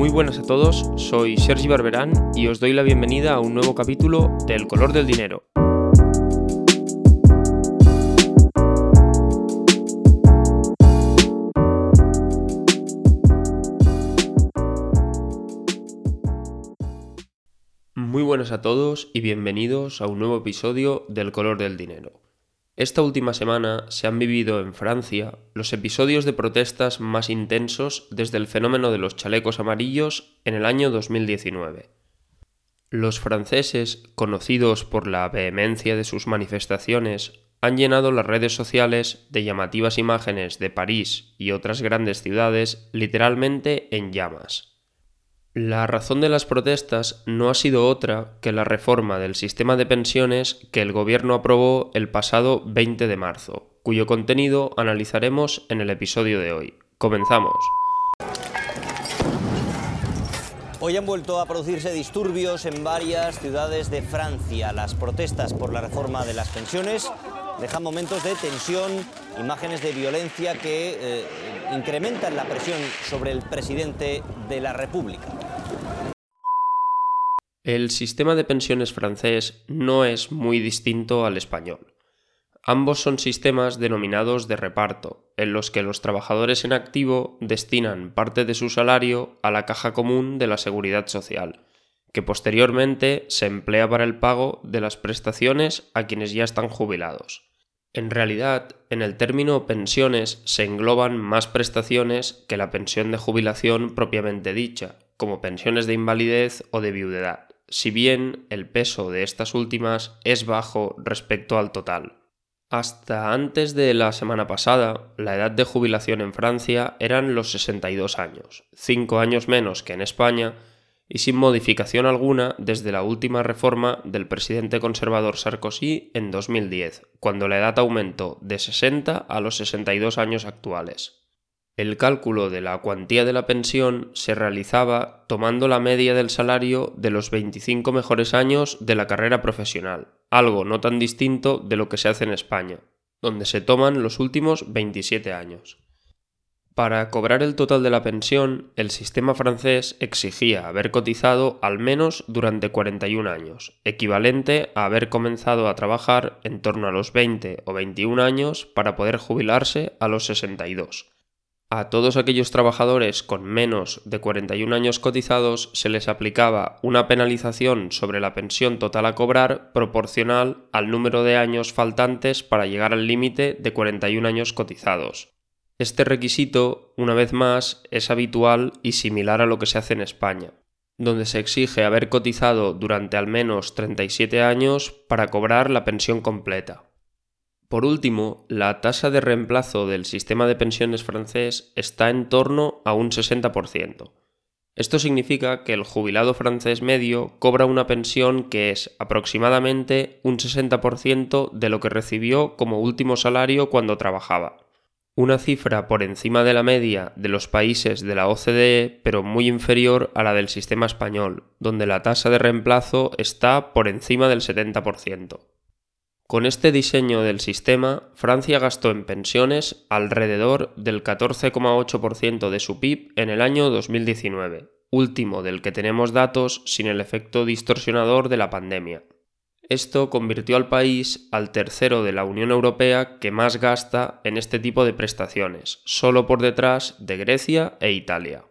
Muy buenas a todos, soy Sergi Barberán y os doy la bienvenida a un nuevo capítulo de El color del dinero. Muy buenas a todos y bienvenidos a un nuevo episodio del color del dinero. Esta última semana se han vivido en Francia los episodios de protestas más intensos desde el fenómeno de los chalecos amarillos en el año 2019. Los franceses, conocidos por la vehemencia de sus manifestaciones, han llenado las redes sociales de llamativas imágenes de París y otras grandes ciudades literalmente en llamas. La razón de las protestas no ha sido otra que la reforma del sistema de pensiones que el Gobierno aprobó el pasado 20 de marzo, cuyo contenido analizaremos en el episodio de hoy. Comenzamos. Hoy han vuelto a producirse disturbios en varias ciudades de Francia. Las protestas por la reforma de las pensiones dejan momentos de tensión, imágenes de violencia que eh, incrementan la presión sobre el presidente de la República. El sistema de pensiones francés no es muy distinto al español. Ambos son sistemas denominados de reparto, en los que los trabajadores en activo destinan parte de su salario a la caja común de la seguridad social, que posteriormente se emplea para el pago de las prestaciones a quienes ya están jubilados. En realidad, en el término pensiones se engloban más prestaciones que la pensión de jubilación propiamente dicha, como pensiones de invalidez o de viudedad, si bien el peso de estas últimas es bajo respecto al total. Hasta antes de la semana pasada, la edad de jubilación en Francia eran los 62 años, 5 años menos que en España, y sin modificación alguna desde la última reforma del presidente conservador Sarkozy en 2010, cuando la edad aumentó de 60 a los 62 años actuales. El cálculo de la cuantía de la pensión se realizaba tomando la media del salario de los 25 mejores años de la carrera profesional, algo no tan distinto de lo que se hace en España, donde se toman los últimos 27 años. Para cobrar el total de la pensión, el sistema francés exigía haber cotizado al menos durante 41 años, equivalente a haber comenzado a trabajar en torno a los 20 o 21 años para poder jubilarse a los 62. A todos aquellos trabajadores con menos de 41 años cotizados se les aplicaba una penalización sobre la pensión total a cobrar proporcional al número de años faltantes para llegar al límite de 41 años cotizados. Este requisito, una vez más, es habitual y similar a lo que se hace en España, donde se exige haber cotizado durante al menos 37 años para cobrar la pensión completa. Por último, la tasa de reemplazo del sistema de pensiones francés está en torno a un 60%. Esto significa que el jubilado francés medio cobra una pensión que es aproximadamente un 60% de lo que recibió como último salario cuando trabajaba una cifra por encima de la media de los países de la OCDE, pero muy inferior a la del sistema español, donde la tasa de reemplazo está por encima del 70%. Con este diseño del sistema, Francia gastó en pensiones alrededor del 14,8% de su PIB en el año 2019, último del que tenemos datos sin el efecto distorsionador de la pandemia. Esto convirtió al país al tercero de la Unión Europea que más gasta en este tipo de prestaciones, solo por detrás de Grecia e Italia.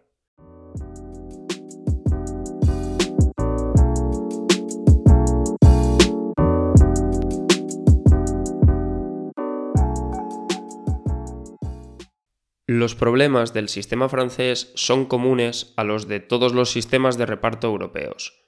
Los problemas del sistema francés son comunes a los de todos los sistemas de reparto europeos.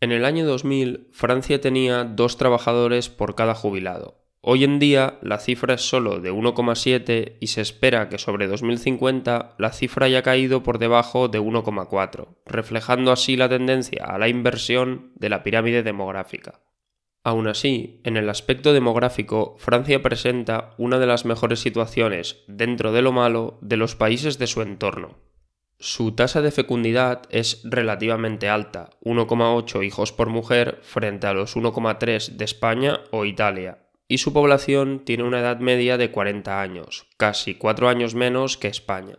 En el año 2000, Francia tenía dos trabajadores por cada jubilado. Hoy en día la cifra es solo de 1,7 y se espera que sobre 2050 la cifra haya caído por debajo de 1,4, reflejando así la tendencia a la inversión de la pirámide demográfica. Aún así, en el aspecto demográfico, Francia presenta una de las mejores situaciones, dentro de lo malo, de los países de su entorno. Su tasa de fecundidad es relativamente alta, 1,8 hijos por mujer frente a los 1,3 de España o Italia, y su población tiene una edad media de 40 años, casi 4 años menos que España.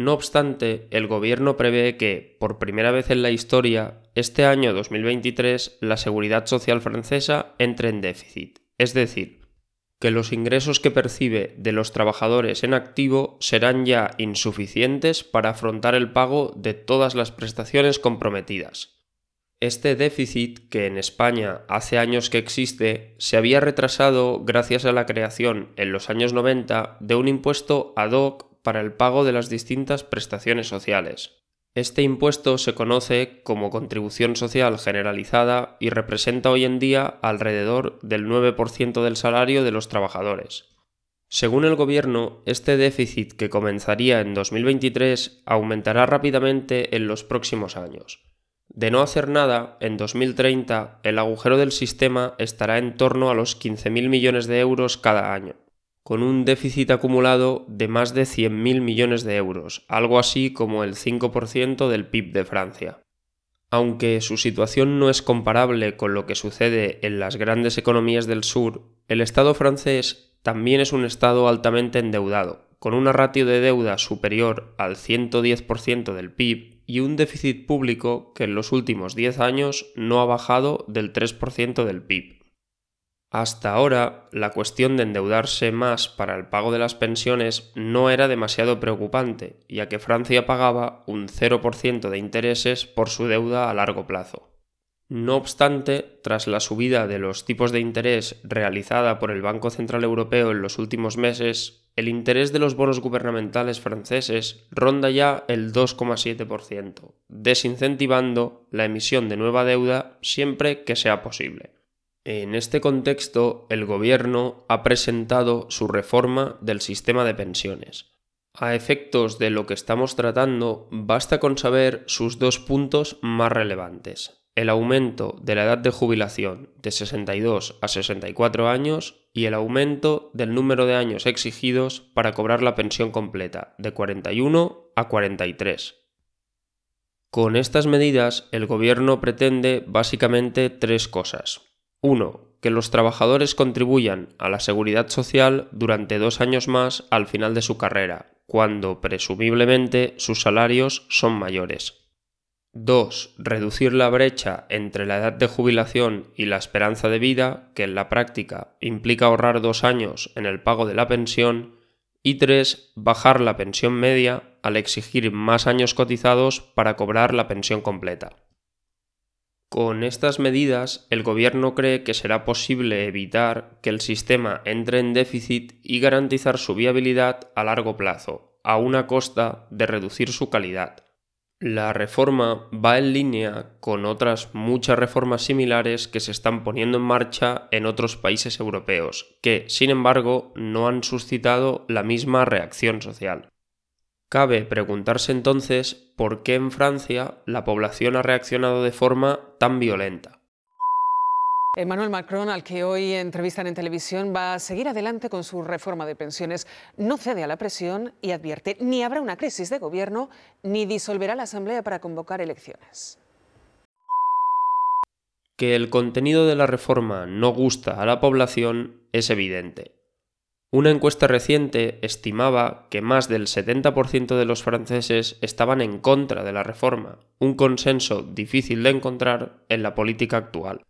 No obstante, el gobierno prevé que, por primera vez en la historia, este año 2023 la seguridad social francesa entre en déficit, es decir, que los ingresos que percibe de los trabajadores en activo serán ya insuficientes para afrontar el pago de todas las prestaciones comprometidas. Este déficit, que en España hace años que existe, se había retrasado gracias a la creación en los años 90 de un impuesto ad hoc para el pago de las distintas prestaciones sociales. Este impuesto se conoce como contribución social generalizada y representa hoy en día alrededor del 9% del salario de los trabajadores. Según el Gobierno, este déficit que comenzaría en 2023 aumentará rápidamente en los próximos años. De no hacer nada, en 2030 el agujero del sistema estará en torno a los 15.000 millones de euros cada año con un déficit acumulado de más de 100.000 millones de euros, algo así como el 5% del PIB de Francia. Aunque su situación no es comparable con lo que sucede en las grandes economías del sur, el Estado francés también es un Estado altamente endeudado, con una ratio de deuda superior al 110% del PIB y un déficit público que en los últimos 10 años no ha bajado del 3% del PIB. Hasta ahora, la cuestión de endeudarse más para el pago de las pensiones no era demasiado preocupante, ya que Francia pagaba un 0% de intereses por su deuda a largo plazo. No obstante, tras la subida de los tipos de interés realizada por el Banco Central Europeo en los últimos meses, el interés de los bonos gubernamentales franceses ronda ya el 2,7%, desincentivando la emisión de nueva deuda siempre que sea posible. En este contexto, el Gobierno ha presentado su reforma del sistema de pensiones. A efectos de lo que estamos tratando, basta con saber sus dos puntos más relevantes. El aumento de la edad de jubilación de 62 a 64 años y el aumento del número de años exigidos para cobrar la pensión completa de 41 a 43. Con estas medidas, el Gobierno pretende básicamente tres cosas. 1. Que los trabajadores contribuyan a la seguridad social durante dos años más al final de su carrera, cuando presumiblemente sus salarios son mayores. 2. Reducir la brecha entre la edad de jubilación y la esperanza de vida, que en la práctica implica ahorrar dos años en el pago de la pensión. Y 3. Bajar la pensión media al exigir más años cotizados para cobrar la pensión completa. Con estas medidas, el Gobierno cree que será posible evitar que el sistema entre en déficit y garantizar su viabilidad a largo plazo, a una costa de reducir su calidad. La reforma va en línea con otras muchas reformas similares que se están poniendo en marcha en otros países europeos, que, sin embargo, no han suscitado la misma reacción social. Cabe preguntarse entonces por qué en Francia la población ha reaccionado de forma tan violenta. Emmanuel Macron, al que hoy entrevistan en televisión, va a seguir adelante con su reforma de pensiones. No cede a la presión y advierte ni habrá una crisis de gobierno ni disolverá la Asamblea para convocar elecciones. Que el contenido de la reforma no gusta a la población es evidente. Una encuesta reciente estimaba que más del 70% de los franceses estaban en contra de la reforma, un consenso difícil de encontrar en la política actual.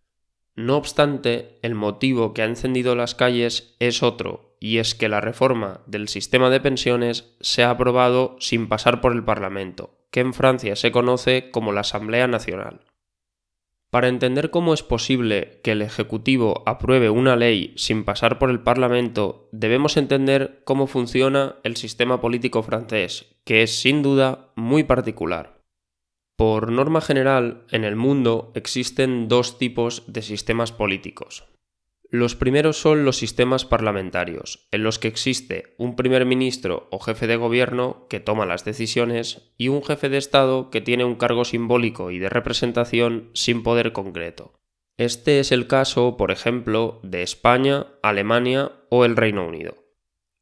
No obstante, el motivo que ha encendido las calles es otro, y es que la reforma del sistema de pensiones se ha aprobado sin pasar por el Parlamento, que en Francia se conoce como la Asamblea Nacional. Para entender cómo es posible que el Ejecutivo apruebe una ley sin pasar por el Parlamento, debemos entender cómo funciona el sistema político francés, que es sin duda muy particular. Por norma general, en el mundo existen dos tipos de sistemas políticos. Los primeros son los sistemas parlamentarios, en los que existe un primer ministro o jefe de gobierno que toma las decisiones y un jefe de Estado que tiene un cargo simbólico y de representación sin poder concreto. Este es el caso, por ejemplo, de España, Alemania o el Reino Unido.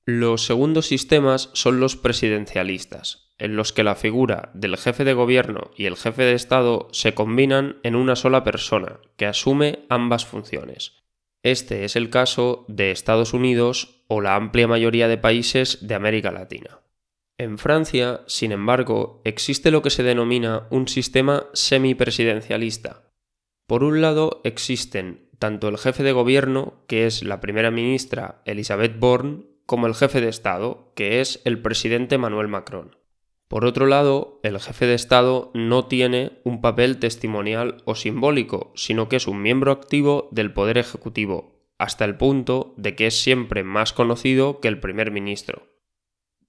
Los segundos sistemas son los presidencialistas, en los que la figura del jefe de gobierno y el jefe de Estado se combinan en una sola persona, que asume ambas funciones. Este es el caso de Estados Unidos o la amplia mayoría de países de América Latina. En Francia, sin embargo, existe lo que se denomina un sistema semipresidencialista. Por un lado, existen tanto el jefe de gobierno, que es la primera ministra Elisabeth Borne, como el jefe de Estado, que es el presidente Manuel Macron. Por otro lado, el jefe de Estado no tiene un papel testimonial o simbólico, sino que es un miembro activo del Poder Ejecutivo, hasta el punto de que es siempre más conocido que el primer ministro.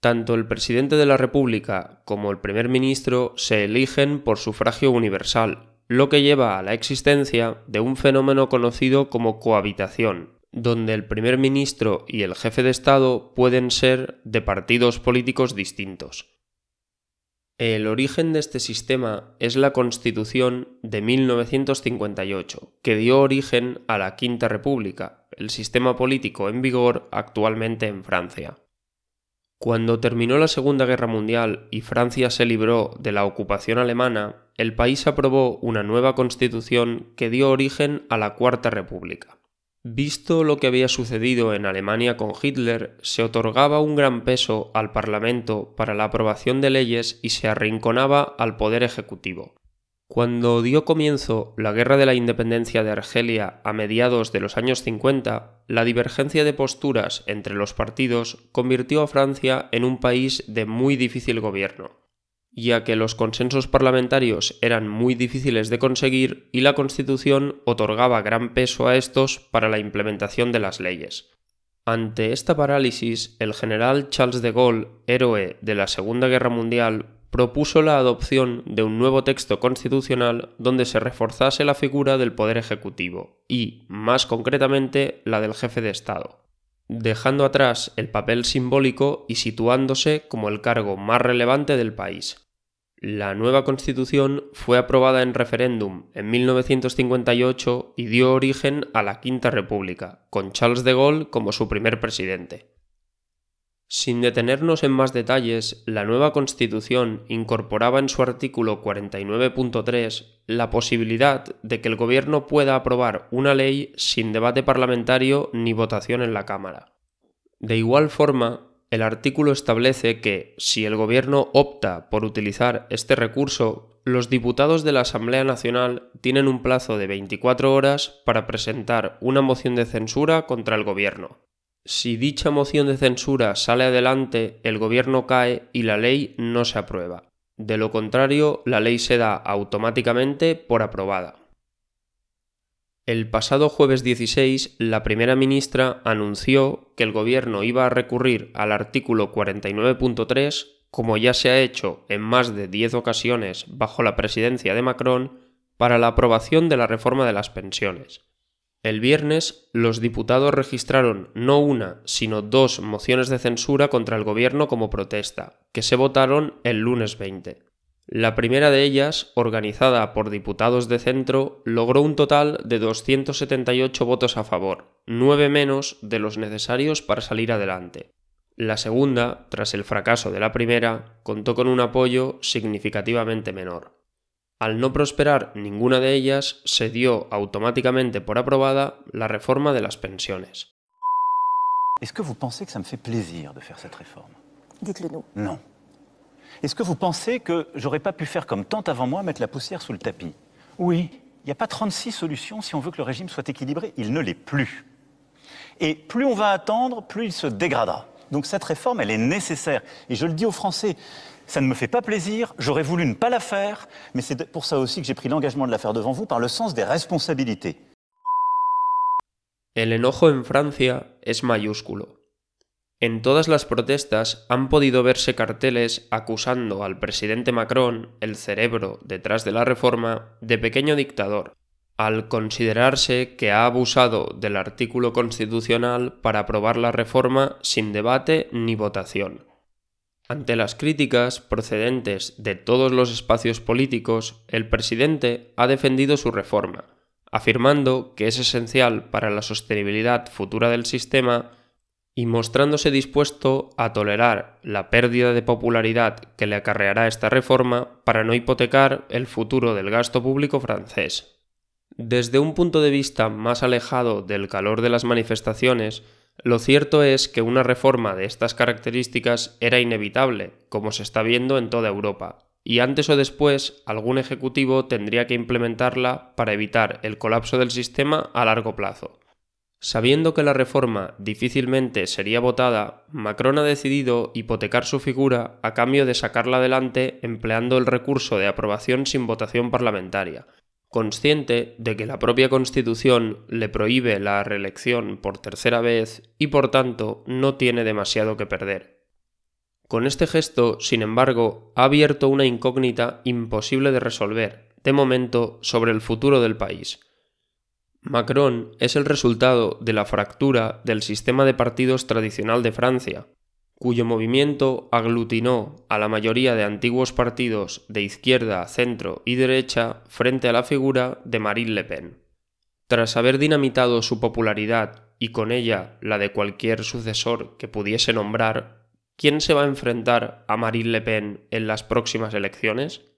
Tanto el presidente de la República como el primer ministro se eligen por sufragio universal, lo que lleva a la existencia de un fenómeno conocido como cohabitación, donde el primer ministro y el jefe de Estado pueden ser de partidos políticos distintos. El origen de este sistema es la Constitución de 1958, que dio origen a la Quinta República, el sistema político en vigor actualmente en Francia. Cuando terminó la Segunda Guerra Mundial y Francia se libró de la ocupación alemana, el país aprobó una nueva constitución que dio origen a la Cuarta República. Visto lo que había sucedido en Alemania con Hitler, se otorgaba un gran peso al Parlamento para la aprobación de leyes y se arrinconaba al Poder Ejecutivo. Cuando dio comienzo la Guerra de la Independencia de Argelia a mediados de los años 50, la divergencia de posturas entre los partidos convirtió a Francia en un país de muy difícil gobierno ya que los consensos parlamentarios eran muy difíciles de conseguir y la Constitución otorgaba gran peso a estos para la implementación de las leyes. Ante esta parálisis, el general Charles de Gaulle, héroe de la Segunda Guerra Mundial, propuso la adopción de un nuevo texto constitucional donde se reforzase la figura del Poder Ejecutivo y, más concretamente, la del jefe de Estado dejando atrás el papel simbólico y situándose como el cargo más relevante del país. La nueva constitución fue aprobada en referéndum en 1958 y dio origen a la Quinta República, con Charles de Gaulle como su primer presidente. Sin detenernos en más detalles, la nueva Constitución incorporaba en su artículo 49.3 la posibilidad de que el Gobierno pueda aprobar una ley sin debate parlamentario ni votación en la Cámara. De igual forma, el artículo establece que, si el Gobierno opta por utilizar este recurso, los diputados de la Asamblea Nacional tienen un plazo de 24 horas para presentar una moción de censura contra el Gobierno. Si dicha moción de censura sale adelante, el gobierno cae y la ley no se aprueba. De lo contrario, la ley se da automáticamente por aprobada. El pasado jueves 16, la primera ministra anunció que el gobierno iba a recurrir al artículo 49.3, como ya se ha hecho en más de 10 ocasiones bajo la presidencia de Macron, para la aprobación de la reforma de las pensiones. El viernes, los diputados registraron no una, sino dos mociones de censura contra el gobierno como protesta, que se votaron el lunes 20. La primera de ellas, organizada por diputados de centro, logró un total de 278 votos a favor, nueve menos de los necesarios para salir adelante. La segunda, tras el fracaso de la primera, contó con un apoyo significativamente menor. Al no prosperar ninguna de ellas, se dio automáticamente por aprobada la reforma de las pensiones. Est-ce que vous pensez que ça me fait plaisir de faire cette réforme? Dites-le nous. Non. Est-ce que vous pensez que j'aurais pas pu faire comme tant avant moi, mettre la poussière sous le tapis? Oui. Il n'y a pas 36 solutions si on veut que le régime soit équilibré. Il ne l'est plus. Et plus on va attendre, plus il se dégradera. Donc cette réforme, elle est nécessaire. Et je le dis aux Français, ça ne me fait pas plaisir, j'aurais voulu ne pas la faire, mais c'est pour ça aussi que j'ai pris l'engagement de la devant vous par le sens des responsabilités. El enojo en Francia es mayúsculo. En todas las protestas han podido verse carteles acusando al presidente Macron, el cerebro detrás de la reforma, de pequeño dictador, al considerarse que ha abusado del artículo constitucional para aprobar la reforma sin debate ni votación. Ante las críticas procedentes de todos los espacios políticos, el presidente ha defendido su reforma, afirmando que es esencial para la sostenibilidad futura del sistema y mostrándose dispuesto a tolerar la pérdida de popularidad que le acarreará esta reforma para no hipotecar el futuro del gasto público francés. Desde un punto de vista más alejado del calor de las manifestaciones, Lo cierto es que una reforma de estas características era inevitable, como se está viendo en toda Europa, y antes o después algún ejecutivo tendría que implementarla para evitar el colapso del sistema a largo plazo. Sabiendo que la reforma difícilmente sería votada, Macron ha decidido hipotecar su figura a cambio de sacarla adelante empleando el recurso de aprobación sin votación parlamentaria, consciente de que la propia Constitución le prohíbe la reelección por tercera vez y por tanto no tiene demasiado que perder. Con este gesto, sin embargo, ha abierto una incógnita imposible de resolver, de momento, sobre el futuro del país. Macron es el resultado de la fractura del sistema de partidos tradicional de Francia, cuyo movimiento aglutinó a la mayoría de antiguos partidos de izquierda, centro y derecha frente a la figura de Marine Le Pen. Tras haber dinamitado su popularidad y con ella la de cualquier sucesor que pudiese nombrar, ¿quién se va a enfrentar a Marine Le Pen en las próximas elecciones?